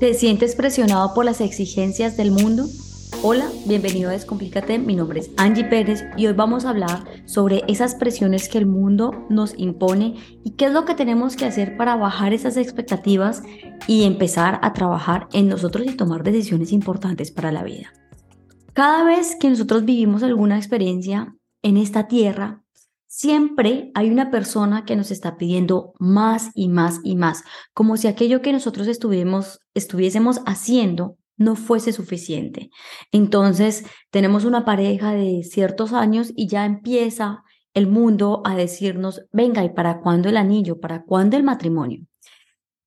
¿Te sientes presionado por las exigencias del mundo? Hola, bienvenido a Descomplícate. Mi nombre es Angie Pérez y hoy vamos a hablar sobre esas presiones que el mundo nos impone y qué es lo que tenemos que hacer para bajar esas expectativas y empezar a trabajar en nosotros y tomar decisiones importantes para la vida. Cada vez que nosotros vivimos alguna experiencia en esta tierra, siempre hay una persona que nos está pidiendo más y más y más, como si aquello que nosotros estuviésemos haciendo no fuese suficiente. Entonces, tenemos una pareja de ciertos años y ya empieza el mundo a decirnos, venga, ¿y para cuándo el anillo? ¿Para cuándo el matrimonio?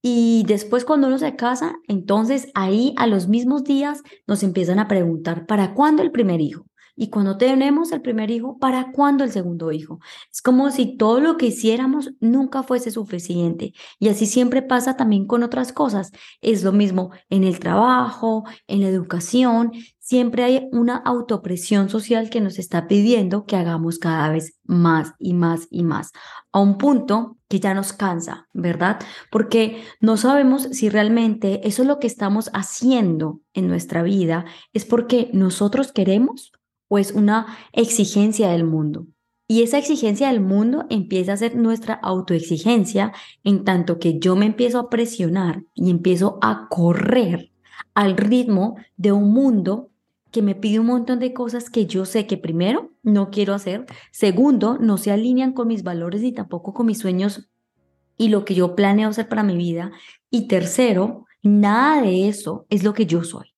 Y después cuando uno se casa, entonces ahí a los mismos días nos empiezan a preguntar, ¿para cuándo el primer hijo? Y cuando tenemos el primer hijo, ¿para cuándo el segundo hijo? Es como si todo lo que hiciéramos nunca fuese suficiente. Y así siempre pasa también con otras cosas. Es lo mismo en el trabajo, en la educación. Siempre hay una autopresión social que nos está pidiendo que hagamos cada vez más y más y más, a un punto que ya nos cansa, ¿verdad? Porque no sabemos si realmente eso es lo que estamos haciendo en nuestra vida, es porque nosotros queremos o es una exigencia del mundo. Y esa exigencia del mundo empieza a ser nuestra autoexigencia en tanto que yo me empiezo a presionar y empiezo a correr al ritmo de un mundo que me pide un montón de cosas que yo sé que primero no quiero hacer, segundo no se alinean con mis valores ni tampoco con mis sueños y lo que yo planeo hacer para mi vida y tercero, nada de eso es lo que yo soy.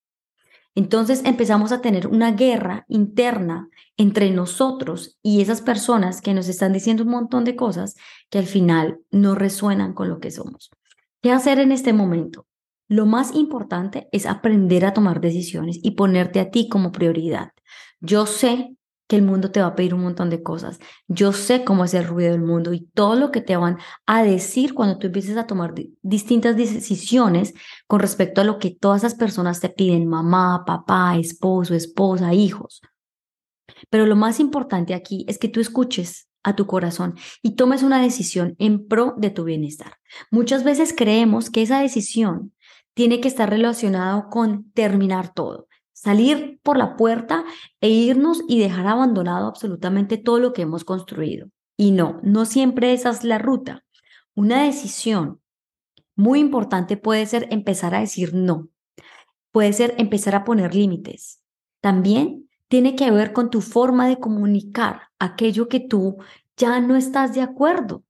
Entonces empezamos a tener una guerra interna entre nosotros y esas personas que nos están diciendo un montón de cosas que al final no resuenan con lo que somos. ¿Qué hacer en este momento? Lo más importante es aprender a tomar decisiones y ponerte a ti como prioridad. Yo sé que el mundo te va a pedir un montón de cosas. Yo sé cómo es el ruido del mundo y todo lo que te van a decir cuando tú empieces a tomar distintas decisiones con respecto a lo que todas esas personas te piden, mamá, papá, esposo, esposa, hijos. Pero lo más importante aquí es que tú escuches a tu corazón y tomes una decisión en pro de tu bienestar. Muchas veces creemos que esa decisión tiene que estar relacionada con terminar todo salir por la puerta e irnos y dejar abandonado absolutamente todo lo que hemos construido. Y no, no siempre esa es la ruta. Una decisión muy importante puede ser empezar a decir no. Puede ser empezar a poner límites. También tiene que ver con tu forma de comunicar aquello que tú ya no estás de acuerdo.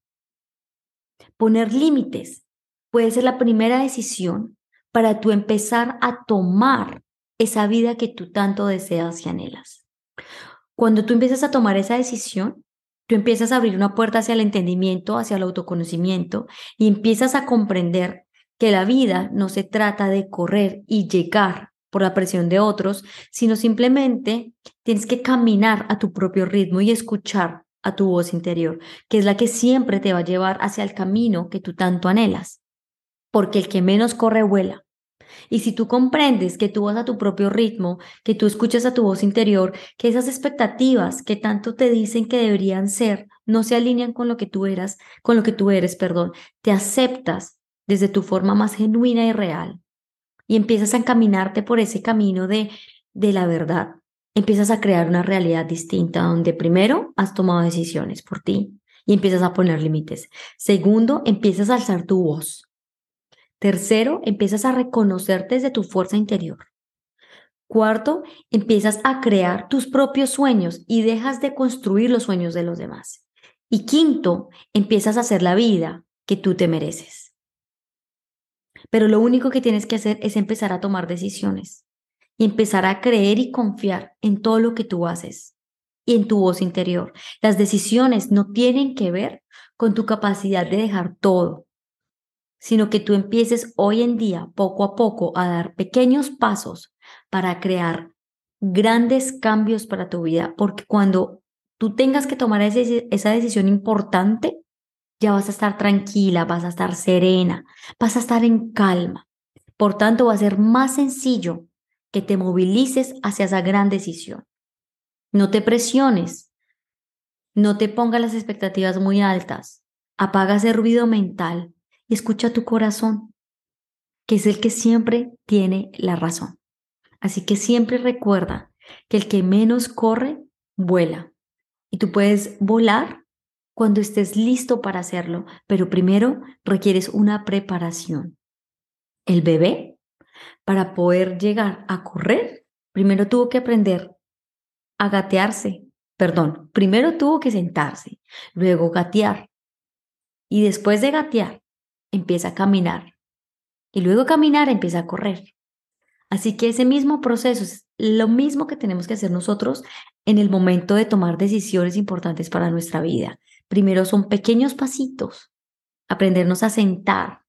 Poner límites puede ser la primera decisión para tú empezar a tomar esa vida que tú tanto deseas y anhelas. Cuando tú empiezas a tomar esa decisión, tú empiezas a abrir una puerta hacia el entendimiento, hacia el autoconocimiento y empiezas a comprender que la vida no se trata de correr y llegar por la presión de otros, sino simplemente tienes que caminar a tu propio ritmo y escuchar a tu voz interior, que es la que siempre te va a llevar hacia el camino que tú tanto anhelas. Porque el que menos corre vuela. Y si tú comprendes que tú vas a tu propio ritmo, que tú escuchas a tu voz interior, que esas expectativas que tanto te dicen que deberían ser no se alinean con lo que tú eras, con lo que tú eres, perdón, te aceptas desde tu forma más genuina y real y empiezas a encaminarte por ese camino de de la verdad. Empiezas a crear una realidad distinta donde primero has tomado decisiones por ti y empiezas a poner límites. Segundo, empiezas a alzar tu voz Tercero, empiezas a reconocerte desde tu fuerza interior. Cuarto, empiezas a crear tus propios sueños y dejas de construir los sueños de los demás. Y quinto, empiezas a hacer la vida que tú te mereces. Pero lo único que tienes que hacer es empezar a tomar decisiones y empezar a creer y confiar en todo lo que tú haces y en tu voz interior. Las decisiones no tienen que ver con tu capacidad de dejar todo, sino que tú empieces hoy en día, poco a poco, a dar pequeños pasos para crear grandes cambios para tu vida, porque cuando tú tengas que tomar esa decisión importante, ya vas a estar tranquila, vas a estar serena, vas a estar en calma. Por tanto, va a ser más sencillo que te movilices hacia esa gran decisión. No te presiones, no te pongas las expectativas muy altas, apaga ese ruido mental, y escucha tu corazón. que es el que siempre tiene la razón. Así que siempre recuerda que el que menos corre, vuela. Y tú puedes volar cuando estés listo para hacerlo, pero primero requieres una preparación. El bebé, para poder llegar a correr, primero tuvo que aprender a gatearse, perdón, primero tuvo que sentarse, luego gatear. Y después de gatear, empieza a caminar. Y luego caminar empieza a correr. Así que ese mismo proceso es lo mismo que tenemos que hacer nosotros en el momento de tomar decisiones importantes para nuestra vida. Primero son pequeños pasitos, aprendernos a sentar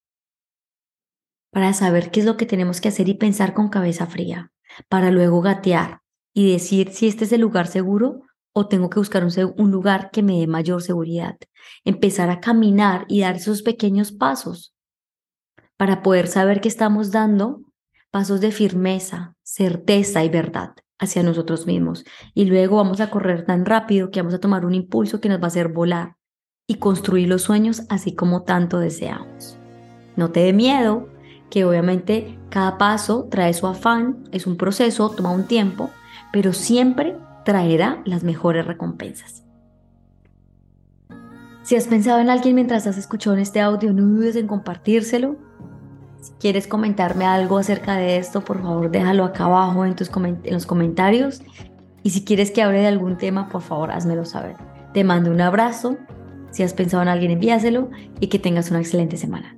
para saber qué es lo que tenemos que hacer y pensar con cabeza fría, para luego gatear y decir si este es el lugar seguro o tengo que buscar un, lugar que me dé mayor seguridad. Empezar a caminar y dar esos pequeños pasos para poder saber que estamos dando pasos de firmeza, certeza y verdad hacia nosotros mismos. Y luego vamos a correr tan rápido que vamos a tomar un impulso que nos va a hacer volar y construir los sueños así como tanto deseamos. No te dé miedo, que obviamente cada paso trae su afán, es un proceso, toma un tiempo, pero siempre traerá las mejores recompensas. Si has pensado en alguien mientras has escuchado este audio, no dudes en compartírselo si quieres comentarme algo acerca de esto, por favor déjalo acá abajo en, tus en los comentarios. Y si quieres que hable de algún tema, por favor házmelo saber. Te mando un abrazo. Si has pensado en alguien, envíaselo y que tengas una excelente semana.